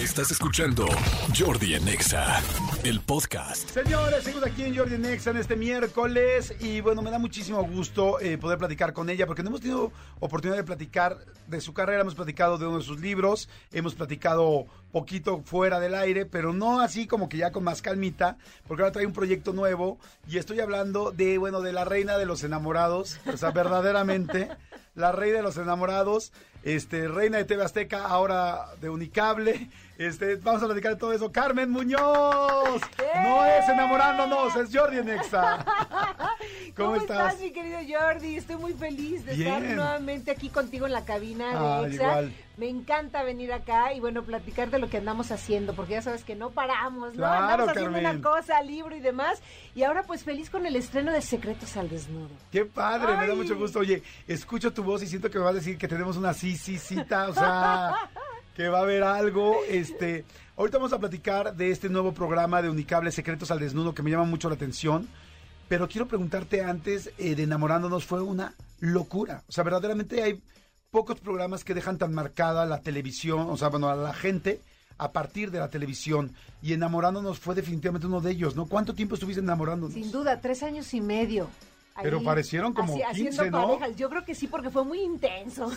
Estás escuchando Jordi Anexa, el podcast. Señores, seguimos aquí en Jordi Nexa en este miércoles y bueno, me da muchísimo gusto eh, poder platicar con ella porque no hemos tenido oportunidad de platicar de su carrera, hemos platicado de uno de sus libros, hemos platicado poquito fuera del aire, pero no así como que ya con más calmita, porque ahora trae un proyecto nuevo y estoy hablando de, bueno, de la reina de los enamorados, o sea, verdaderamente la reina de los enamorados, este, reina de TV Azteca, ahora de Unicable. Este, vamos a platicar de todo eso. Carmen Muñoz. No es enamorándonos, es Jordi Nexa. ¿Cómo, estás? mi querido Jordi? Estoy muy feliz de estar nuevamente aquí contigo en la cabina de ah, Exa. Me encanta venir acá y bueno, platicar de lo que andamos haciendo, porque ya sabes que no paramos, ¿no? Claro, andamos haciendo una cosa, libro y demás. Y ahora pues feliz con el estreno de Secretos al Desnudo. Qué padre, me da mucho gusto. Oye, escucho tu voz y siento que me va a decir que tenemos una sí, sí, cita, o sea, que va a haber algo. Este, ahorita vamos a platicar de este nuevo programa de Unicable Secretos al Desnudo que me llama mucho la atención. Pero quiero preguntarte antes eh, de enamorándonos, fue una locura. O sea, verdaderamente hay pocos programas que dejan tan marcada la televisión, o sea, bueno, a la gente a partir de la televisión. Y enamorándonos fue definitivamente uno de ellos, ¿no? ¿Cuánto tiempo estuviste enamorándonos? Sin duda, tres años y medio. Pero parecieron como 15, ¿no? Yo creo que sí, porque fue muy intenso.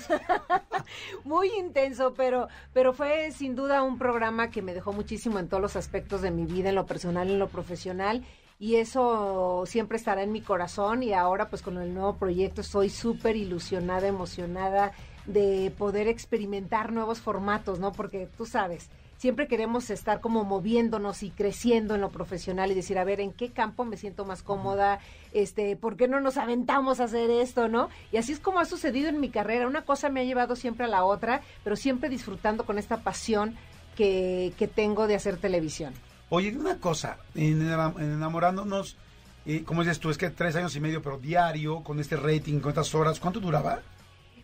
muy intenso, pero, pero fue sin duda un programa que me dejó muchísimo en todos los aspectos de mi vida, en lo personal, en lo profesional. Y eso siempre estará en mi corazón. Y ahora, pues con el nuevo proyecto, estoy súper ilusionada, emocionada de poder experimentar nuevos formatos, ¿no? Porque tú sabes, siempre queremos estar como moviéndonos y creciendo en lo profesional y decir, a ver, ¿en qué campo me siento más cómoda? Este, ¿por qué no nos aventamos a hacer esto, no? Y así es como ha sucedido en mi carrera. Una cosa me ha llevado siempre a la otra, pero siempre disfrutando con esta pasión que, que tengo de hacer televisión. Oye, una cosa, en, enamorándonos, eh, como dices tú, es que tres años y medio, pero diario, con este rating, con estas horas, ¿cuánto duraba?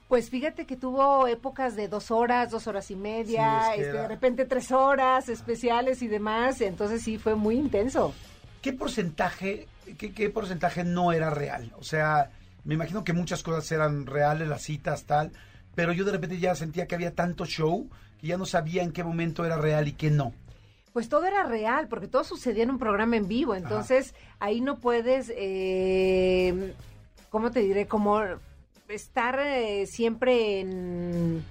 Pues fíjate que tuvo épocas de dos horas, dos horas y media, este, de repente tres horas especiales y demás, entonces sí fue muy intenso. ¿Qué porcentaje, qué, qué porcentaje no era real? O sea, me imagino que muchas cosas eran reales, las citas, tal, pero yo de repente ya sentía que había tanto show que ya no sabía en qué momento era real y qué no. Pues todo era real, porque todo sucedía en un programa en vivo, entonces ahí no puedes, eh, ¿cómo te diré? Como estar eh, siempre en,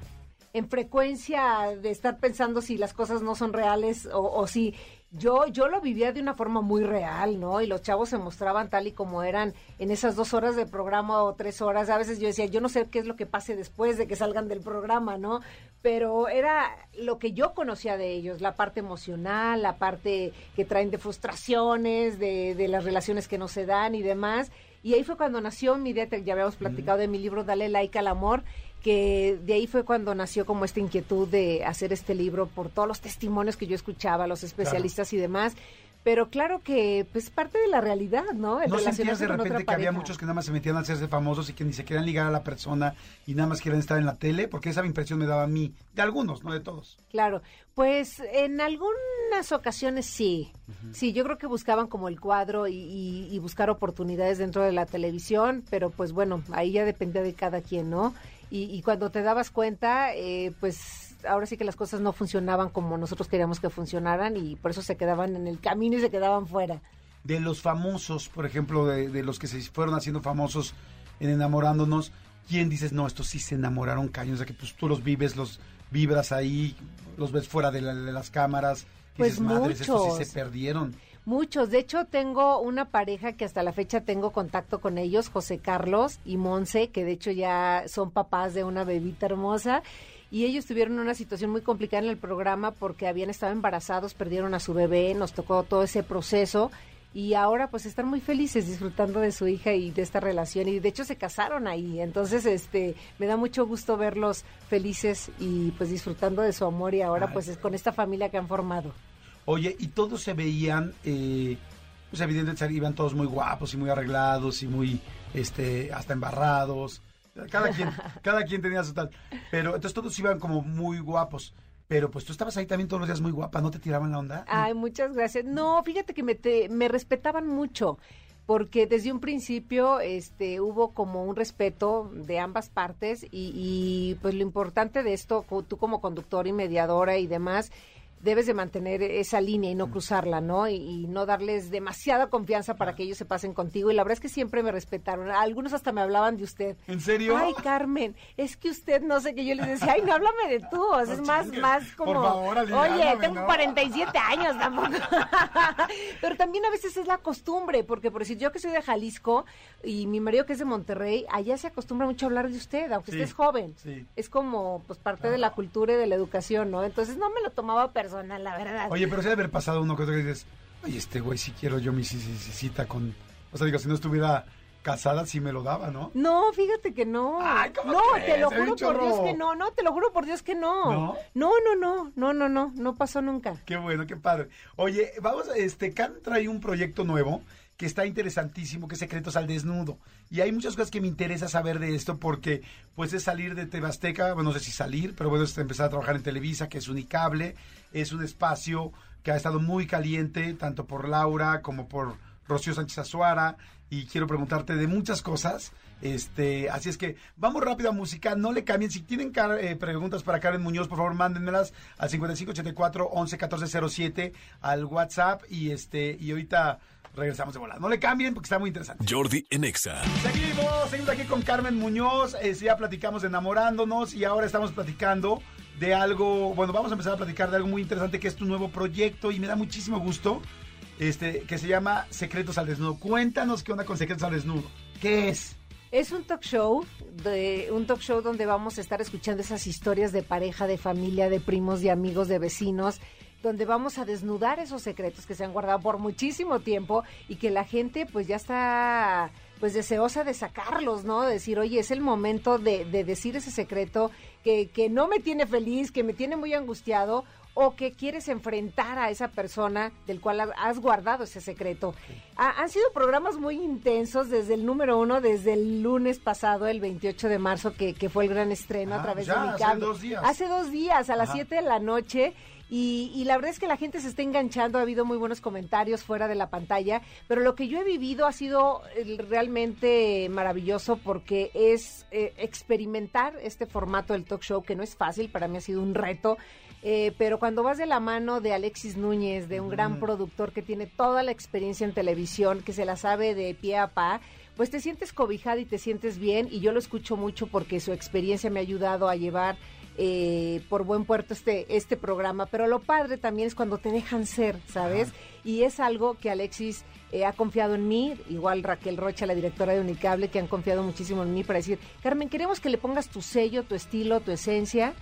en, frecuencia de estar pensando si las cosas no son reales o, o, si yo, yo lo vivía de una forma muy real, ¿no? Y los chavos se mostraban tal y como eran en esas dos horas de programa o tres horas. A veces yo decía, yo no sé qué es lo que pase después de que salgan del programa, ¿no? Pero era lo que yo conocía de ellos, la parte emocional, la parte que traen de frustraciones, de, de las relaciones que no se dan y demás. Y ahí fue cuando nació mi idea, ya habíamos platicado de mi libro Dale like al amor, que de ahí fue cuando nació como esta inquietud de hacer este libro por todos los testimonios que yo escuchaba, los especialistas y demás. Pero claro que pues parte de la realidad, ¿no? ¿No sentías de repente que había muchos que nada más se metían a hacerse famosos y que ni se querían ligar a la persona y nada más quieren estar en la tele? Porque esa impresión me daba a mí, de algunos, no de todos. Claro, pues en algunas ocasiones sí. Sí, yo creo que buscaban como el cuadro y, y buscar oportunidades dentro de la televisión, pero pues bueno, ahí ya dependía de cada quien, ¿no? Y, cuando te dabas cuenta, eh, pues ahora sí que las cosas no funcionaban como nosotros queríamos que funcionaran y por eso se quedaban en el camino y se quedaban fuera. De los famosos, por ejemplo, de, los que se fueron haciendo famosos en enamorándonos, ¿quién dices, no, estos sí se enamoraron caños? O sea, que pues tú los vives, los vibras ahí, los ves fuera de, las cámaras, pues dices, madres, estos sí se perdieron. Muchos. De hecho, tengo una pareja que hasta la fecha tengo contacto con ellos, José Carlos y Monse, que de hecho ya son papás de una bebita hermosa. Y ellos tuvieron una situación muy complicada en el programa porque habían estado embarazados, perdieron a su bebé, nos tocó todo ese proceso. Y ahora pues están muy felices disfrutando de su hija y de esta relación. Y de hecho se casaron ahí. Entonces este me da mucho gusto verlos felices y pues disfrutando de su amor. Y ahora pues es con esta familia que han formado Oye, y todos se veían, eh, pues evidentemente iban todos muy guapos y muy arreglados y muy, este, hasta embarrados. Cada quien, cada quien tenía su tal. Pero entonces todos iban como muy guapos. Pero pues tú estabas ahí también todos los días muy guapa, ¿no te tiraban la onda? Ay, muchas gracias. No, fíjate que me, me respetaban mucho porque desde un principio este hubo como un respeto de ambas partes y, y, pues lo importante de esto tú como conductora y mediadora y demás debes de mantener esa línea y no cruzarla, ¿no? Y, y no darles demasiada confianza para que ellos se pasen contigo. Y la verdad es que siempre me respetaron. Algunos hasta me hablaban de usted. ¿En serio? Ay, Carmen, es que usted no sé qué. Yo les decía, ay, no háblame de tú. O sea, es más, más como. Por favor, Oye, tengo ¿no? 47 años tampoco. Pero también a veces es la costumbre, porque por decir yo que soy de Jalisco y mi marido que es de Monterrey, allá se acostumbra mucho a hablar de usted, aunque Sí, estés joven. sí. Es como pues parte de la cultura y de la educación, ¿no? Entonces no me lo tomaba personal, la verdad. Oye, pero debe haber pasado uno que otro que dices, oye, este güey, si quiero yo mi ci- ci- ci- cita con... O sea, digo, si no estuviera casada, sí me lo daba, ¿no? No, fíjate que no. Ay, ¿cómo no, crees? te lo juro por Dios que no, no, te lo juro por Dios que no. ¿No? No, no, no, no, no, no, no pasó nunca. Qué bueno, qué padre. Oye, vamos, a- este, Karen trae un proyecto nuevo que está interesantísimo, que es Secretos al Desnudo. Y hay muchas cosas que me interesa saber de esto porque, pues, es salir de Tebasteca, bueno, no sé si salir, pero bueno, es empezar a trabajar en Televisa, que es unicable, es un espacio que ha estado muy caliente, tanto por Laura como por Rocío Sánchez Azuara, y quiero preguntarte de muchas cosas. Este, así es que vamos rápido a música, no le cambien. Si tienen eh, preguntas para Karen Muñoz, por favor, mándenmelas al 5584 11 14 07 al WhatsApp y este y ahorita regresamos de volada. No le cambien porque está muy interesante. Jordi en Exa. Seguimos, seguimos aquí con Carmen Muñoz. eh, ya platicamos de enamorándonos y ahora estamos platicando de algo. Bueno, vamos a empezar a platicar de algo muy interesante que es tu nuevo proyecto y me da muchísimo gusto. Este, que se llama Secretos al Desnudo. Cuéntanos qué onda con Secretos al Desnudo. ¿Qué es? Es un talk show, de, un talk show donde vamos a estar escuchando esas historias de pareja, de familia, de primos, de amigos, de vecinos, donde vamos a desnudar esos secretos que se han guardado por muchísimo tiempo y que la gente pues ya está pues deseosa de sacarlos, ¿no? De decir, oye, es el momento de, de decir ese secreto que, que no me tiene feliz, que me tiene muy angustiado o que quieres enfrentar a esa persona del cual ha- has guardado ese secreto. Ha- han sido programas muy intensos desde el número uno, desde el lunes pasado, el 28 de marzo, que, que fue el gran estreno Ah, a través ya, de mi hace dos días. Hace dos días, a las Ajá. 7 de la noche. Y, y la verdad es que la gente se está enganchando, ha habido muy buenos comentarios fuera de la pantalla, pero lo que yo he vivido ha sido eh, realmente maravilloso porque es eh, experimentar este formato del talk show, que no es fácil, para mí ha sido un reto, eh, pero cuando vas de la mano de Alexis Núñez, de un gran productor que tiene toda la experiencia en televisión, que se la sabe de pie a pa, pues te sientes cobijada y te sientes bien y yo lo escucho mucho porque su experiencia me ha ayudado a llevar eh, por buen puerto este, este programa, pero lo padre también es cuando te dejan ser, ¿sabes? Y es algo que Alexis eh, ha confiado en mí, igual Raquel Rocha, la directora de Unicable, que han confiado muchísimo en mí para decir, Carmen, queremos que le pongas tu sello, tu estilo, tu esencia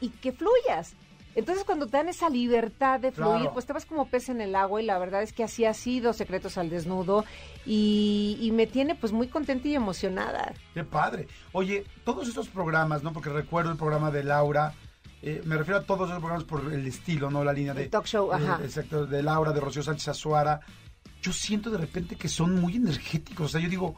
y que fluyas. Entonces cuando te dan esa libertad de fluir, Claro. pues te vas como pez en el agua y la verdad es que así ha sido Secretos al Desnudo y, y me tiene pues muy contenta y emocionada. Qué padre. Oye, todos estos programas, ¿no? Porque recuerdo el programa de Laura. eh, me refiero a todos esos programas por el estilo, ¿no? La línea de... El talk show, eh, ajá. exacto, de Laura, de Rocío Sánchez Azuara. Yo siento de repente que son muy energéticos. O sea, yo digo,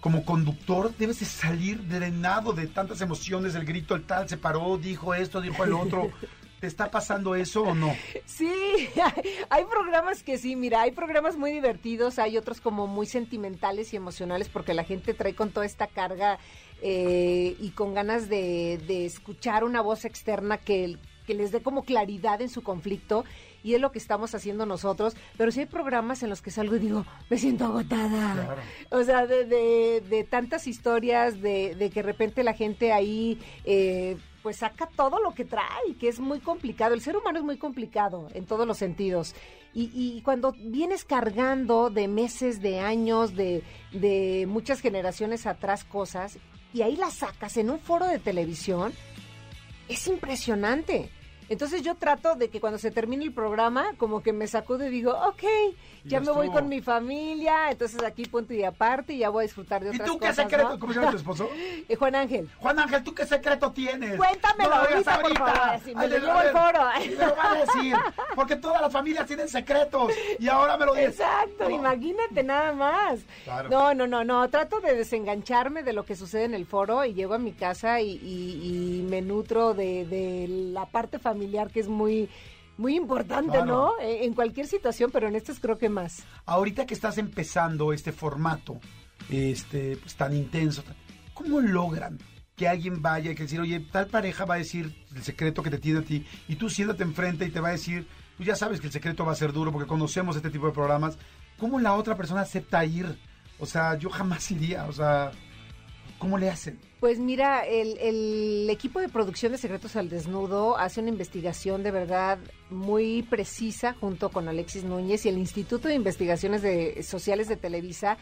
como conductor debes de salir drenado de tantas emociones, el grito, el tal, se paró, dijo esto, dijo el otro. ¿Te está pasando eso o no? Sí, hay programas que sí, mira, hay programas muy divertidos, hay otros como muy sentimentales y emocionales porque la gente trae con toda esta carga eh, y con ganas de, de escuchar una voz externa que, que les dé como claridad en su conflicto y es lo que estamos haciendo nosotros, pero sí hay programas en los que salgo y digo, me siento agotada. Claro. O sea, de, de, de tantas historias, de, de que de repente la gente ahí eh, pues saca todo lo que trae, que es muy complicado. El ser humano es muy complicado en todos los sentidos. Y, y cuando vienes cargando de meses, de años, de, de muchas generaciones atrás cosas, y ahí las sacas en un foro de televisión, es impresionante. Entonces yo trato de que cuando se termine el programa, como que me sacudo y digo, ok, Y ya ya me voy con mi familia, entonces aquí punto y aparte y ya voy a disfrutar de ¿Y otras tú qué cosas, secreto? ¿no? ¿Cómo se llama tu esposo? Eh, Juan Ángel. Juan Ángel, ¿tú qué secreto tienes? Cuéntamelo No lo ahorita, por favor, si me lo Ay, llevo al ver, foro. y Me lo va a decir, porque todas las familias tienen secretos y ahora me lo dices. Exacto, No. imagínate nada más. Claro. No, no, no, no, trato de desengancharme de lo que sucede en el foro y llego a mi casa y, y- y me nutro de, de la parte familiar que es muy, muy importante, Claro. ¿no? Eh, En cualquier situación, pero en estas creo que más. Ahorita que estás empezando este formato, este, pues tan intenso, ¿cómo logran que alguien vaya y que decir, oye, tal pareja va a decir el secreto que te tiene a ti y tú siéntate enfrente y te va a decir, pues ya sabes que el secreto va a ser duro porque conocemos este tipo de programas. ¿Cómo la otra persona acepta ir? O sea, yo jamás iría, o sea, ¿cómo le hacen? Pues mira, el, el, equipo de producción de Secretos al Desnudo hace una investigación de verdad muy precisa junto con Alexis Núñez y el Instituto de Investigaciones de, Sociales de Televisa.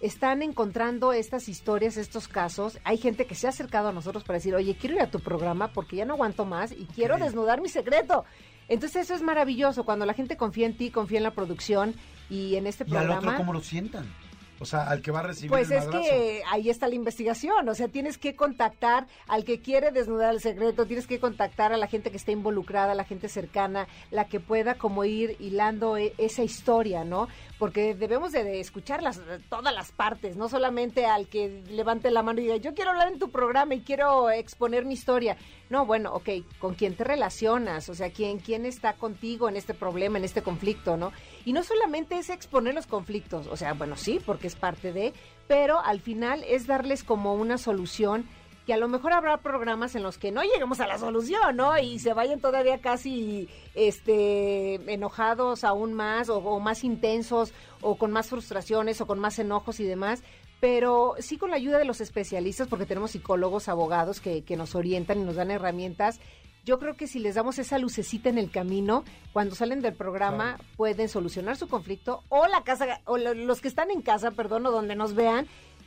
Están encontrando estas historias, estos casos. Hay gente que se ha acercado a nosotros para decir, oye, quiero ir a tu programa porque ya no aguanto más y quiero desnudar mi secreto. Entonces eso es maravilloso, cuando la gente confía en ti, confía en la producción y en este programa. ¿Y al otro cómo lo sientan? O sea, al que va a recibir Pues el es que ahí está la investigación, o sea, tienes que contactar al que quiere desnudar el secreto, tienes que contactar a la gente que está involucrada, a la gente cercana, la que pueda como ir hilando e, esa historia, ¿no? Porque debemos de escuchar las, todas las partes, no solamente al que levante la mano y diga, yo quiero hablar en tu programa y quiero exponer mi historia. No, bueno, ok, ¿con quién te relacionas? O sea, ¿quién, quién está contigo en este problema, en este conflicto, ¿no? Y no solamente es exponer los conflictos, o sea, bueno, sí, porque es parte de, pero al final es darles como una solución que a lo mejor habrá programas en los que no lleguemos a la solución, ¿no? Y se vayan todavía casi este enojados aún más o, más intensos o con más frustraciones o con más enojos y demás, pero sí con la ayuda de los especialistas, porque tenemos psicólogos, abogados que nos orientan y nos dan herramientas yo creo que si les damos esa lucecita en el camino, cuando salen del programa claro. pueden solucionar su conflicto o la casa o los que están en casa, perdón, o donde nos vean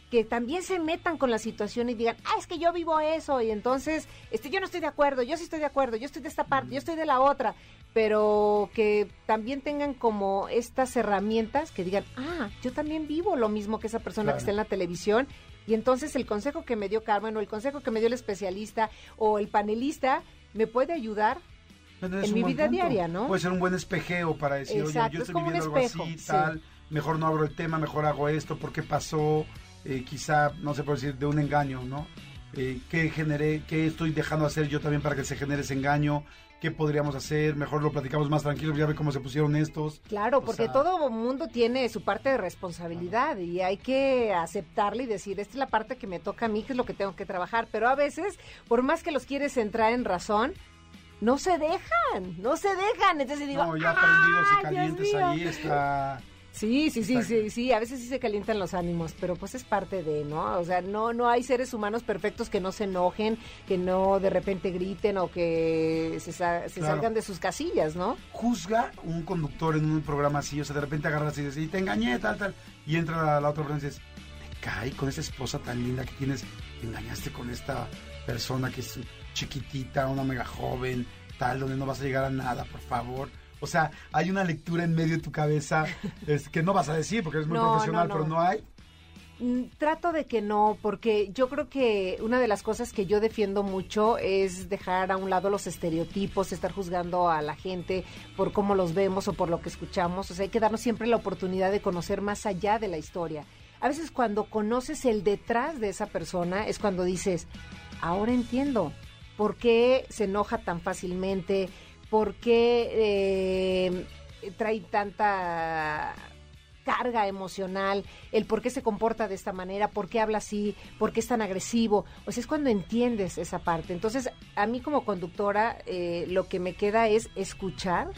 que también se metan con la situación y digan, ah, es que yo vivo eso, y entonces, este, yo no estoy de acuerdo, yo sí estoy de acuerdo, yo estoy de esta parte, yo estoy de la otra, pero que también tengan como estas herramientas que digan, ah, yo también vivo lo mismo que esa persona claro. que está en la televisión, y entonces el consejo que me dio Carmen, o el consejo que me dio el especialista, o el panelista, me puede ayudar Pero en mi vida punto. diaria, ¿no? Puede ser un buen espejeo para decir, Exacto, oye, yo es estoy viviendo espejo, algo así, sí. tal, mejor no abro el tema, mejor hago esto, ¿por qué pasó? Eh, quizá, no sé por decir, de un engaño, ¿no? Eh, ¿Qué generé, qué estoy dejando hacer yo también para que se genere ese engaño? ¿Qué podríamos hacer? Mejor lo platicamos más tranquilos, ya ve cómo se pusieron estos. Claro, O porque sea, todo mundo tiene su parte de responsabilidad y hay que aceptarla y decir, esta es la parte que me toca a mí, que es lo que tengo que trabajar. Pero a veces, por más que los quieres entrar en razón, no se dejan, no se dejan. Entonces digo, No, ya prendidos y "Ay, Dios calientes mío". ahí está. Sí, sí, sí, sí, sí, a veces sí se calientan los ánimos, pero pues es parte de, ¿no? O sea, no, no hay seres humanos perfectos que no se enojen, que no de repente griten o que se, sa- se Claro. salgan de sus casillas, ¿no? Juzga un conductor en un programa así, o sea, de repente agarras y dices, y te engañé, tal, tal. Y entra la, la otra persona y dices, te cae con esa esposa tan linda que tienes, te engañaste con esta persona que es chiquitita, una mega joven, tal, donde no vas a llegar a nada, por favor. O sea, hay una lectura en medio de tu cabeza es, que no vas a decir porque eres muy No, profesional, no, pero no. no hay. Mm, Trato de que no, porque yo creo que una de las cosas que yo defiendo mucho es dejar a un lado los estereotipos, estar juzgando a la gente por cómo los vemos o por lo que escuchamos. O sea, hay que darnos siempre la oportunidad de conocer más allá de la historia. A veces cuando conoces el detrás de esa persona es cuando dices, ahora entiendo por qué se enoja tan fácilmente, por qué eh, trae tanta carga emocional, el por qué se comporta de esta manera, por qué habla así, por qué es tan agresivo. O sea, es cuando entiendes esa parte. Entonces, a mí como conductora, eh, lo que me queda es escuchar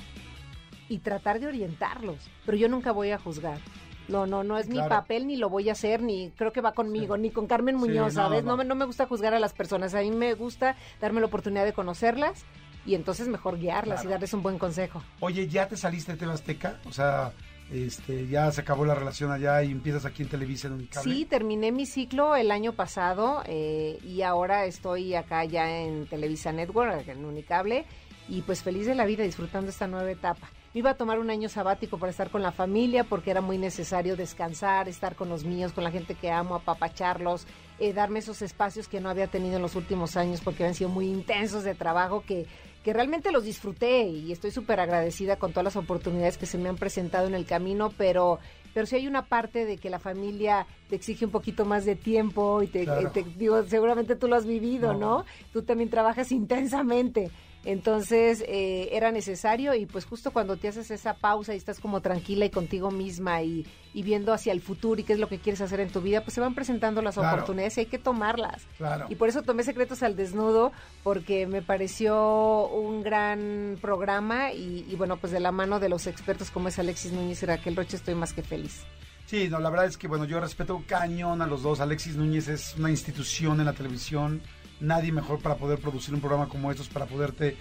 y tratar de orientarlos. Pero yo nunca voy a juzgar. No, no, no es mi papel, ni lo voy a hacer, ni creo que va conmigo, ni con Carmen Muñoz, ¿sabes? no. No, me, no me gusta juzgar a las personas. A mí me gusta darme la oportunidad de conocerlas y entonces mejor guiarlas y Claro. darles un buen consejo. Oye, ¿ya te saliste de TV Azteca? O sea, este, ya se acabó la relación allá y empiezas aquí en Televisa en Unicable. Sí, terminé mi ciclo el año pasado eh, y ahora estoy acá ya en Televisa Network, en Unicable, y pues feliz de la vida disfrutando esta nueva etapa. Me iba a tomar un año sabático para estar con la familia porque era muy necesario descansar, estar con los míos, con la gente que amo, apapacharlos, eh, darme esos espacios que no había tenido en los últimos años porque habían sido muy intensos de trabajo que, que realmente los disfruté y estoy súper agradecida con todas las oportunidades que se me han presentado en el camino, pero pero sí hay una parte de que la familia te exige un poquito más de tiempo y te, Claro. te- digo, seguramente tú lo has vivido, No. ¿no? Tú también trabajas intensamente. Entonces eh, era necesario y pues justo cuando te haces esa pausa y estás como tranquila y contigo misma y, y viendo hacia el futuro y qué es lo que quieres hacer en tu vida, pues se van presentando las Claro. oportunidades y hay que tomarlas. Claro. Y por eso tomé Secretos al Desnudo, porque me pareció un gran programa y, y bueno, pues de la mano de los expertos como es Alexis Núñez y Raquel Roche estoy más que feliz. Sí, no, la verdad es que bueno, yo respeto cañón a los dos. Alexis Núñez es una institución en la televisión. Nadie mejor para poder producir un programa como estos, para poderte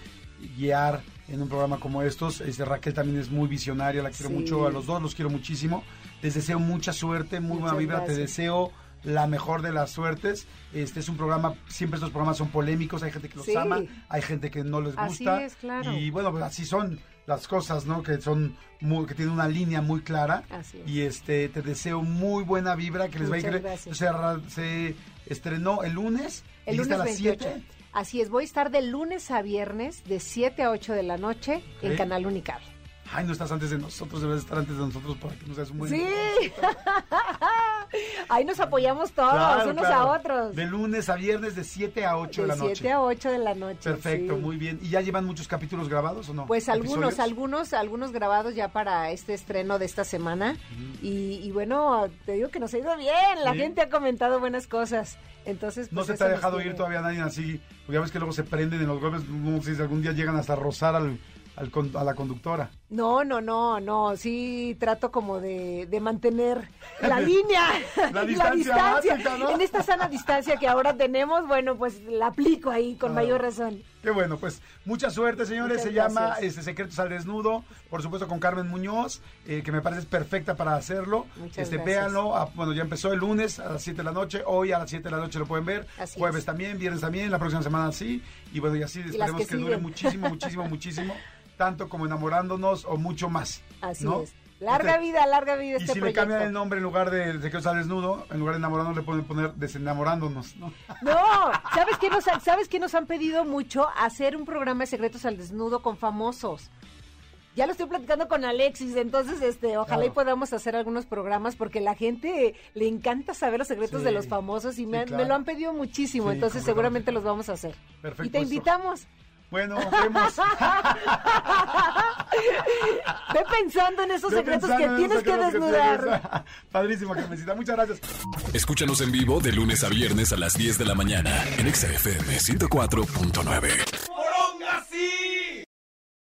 guiar en un programa como estos. Este, Raquel también es muy visionaria, la quiero Sí. mucho, a los dos los quiero muchísimo. Les deseo mucha suerte, muy buena vibra, te deseo la mejor de las suertes. Este es un programa, siempre estos programas son polémicos, hay gente que los Sí. ama, hay gente que no les Así gusta. es, claro. Y bueno, pues así son las cosas, ¿no? Que son muy, que tienen una línea muy clara. Así es. Y este te deseo muy buena vibra, que les va a Muchas ir. gracias. Se, arra- se estrenó el lunes. El lunes a las 28. 7. Así es, voy a estar de lunes a viernes de 7 a 8 de la noche en Ok. Canal Unicable. Ay, no estás antes de nosotros, debes estar antes de nosotros para que no seas un buen. Sí. Ahí nos apoyamos todos, Claro, unos claro. a otros. De lunes a viernes de 7 a 8 de, de la noche. 7 a 8 de la noche. Perfecto, sí. muy bien. ¿Y ya llevan muchos capítulos grabados o no? Pues algunos, ¿Episodios? algunos, algunos grabados ya para este estreno de esta semana. y, y bueno, te digo que nos ha ido bien. La Sí. gente ha comentado buenas cosas. Entonces, No pues se te ha dejado ir todavía nadie así. Porque ya ves que luego se prenden en los golpes. No sé si algún día llegan hasta rozar al, al a la conductora. No, no, no, no. Sí trato como de, de mantener la línea, La distancia básica, ¿no? En esta sana distancia que ahora tenemos, bueno, pues la aplico ahí con mayor razón. Qué bueno, pues mucha suerte, señores. Muchas Se llama este, Secretos al Desnudo, por supuesto con Carmen Muñoz, eh, que me parece perfecta para hacerlo. Muchas este, gracias. Véanlo, ah, bueno, ya empezó el lunes a las 7 de la noche, hoy a las 7 de la noche lo pueden ver, Así jueves es. también, viernes también, la próxima semana sí, y bueno, y así esperemos que que, dure muchísimo, muchísimo, muchísimo, tanto como enamorándonos o mucho más. Así ¿no? es. Larga vida, larga vida Y este si le proyecto. cambian el nombre en lugar de Secretos al Desnudo, en lugar de enamorándonos le pueden poner desenamorándonos, ¿no? No, ¿sabes qué, nos, ¿sabes qué nos han pedido mucho? Hacer un programa de secretos al desnudo con famosos. Ya lo estoy platicando con Alexis, entonces este, ojalá y Claro. podamos hacer algunos programas porque la gente le encanta saber los secretos Sí, de los famosos y me, sí, claro. me lo han pedido muchísimo, Sí, entonces seguramente los vamos a hacer. Perfecto, y te invitamos. Bueno, vemos. Ve pensando en esos Ve secretos que tienes que desnudar. Padrísimo, Carmencita. Muchas gracias. Escúchanos en vivo de lunes a viernes a las 10 de la mañana en Exa FM 104.9.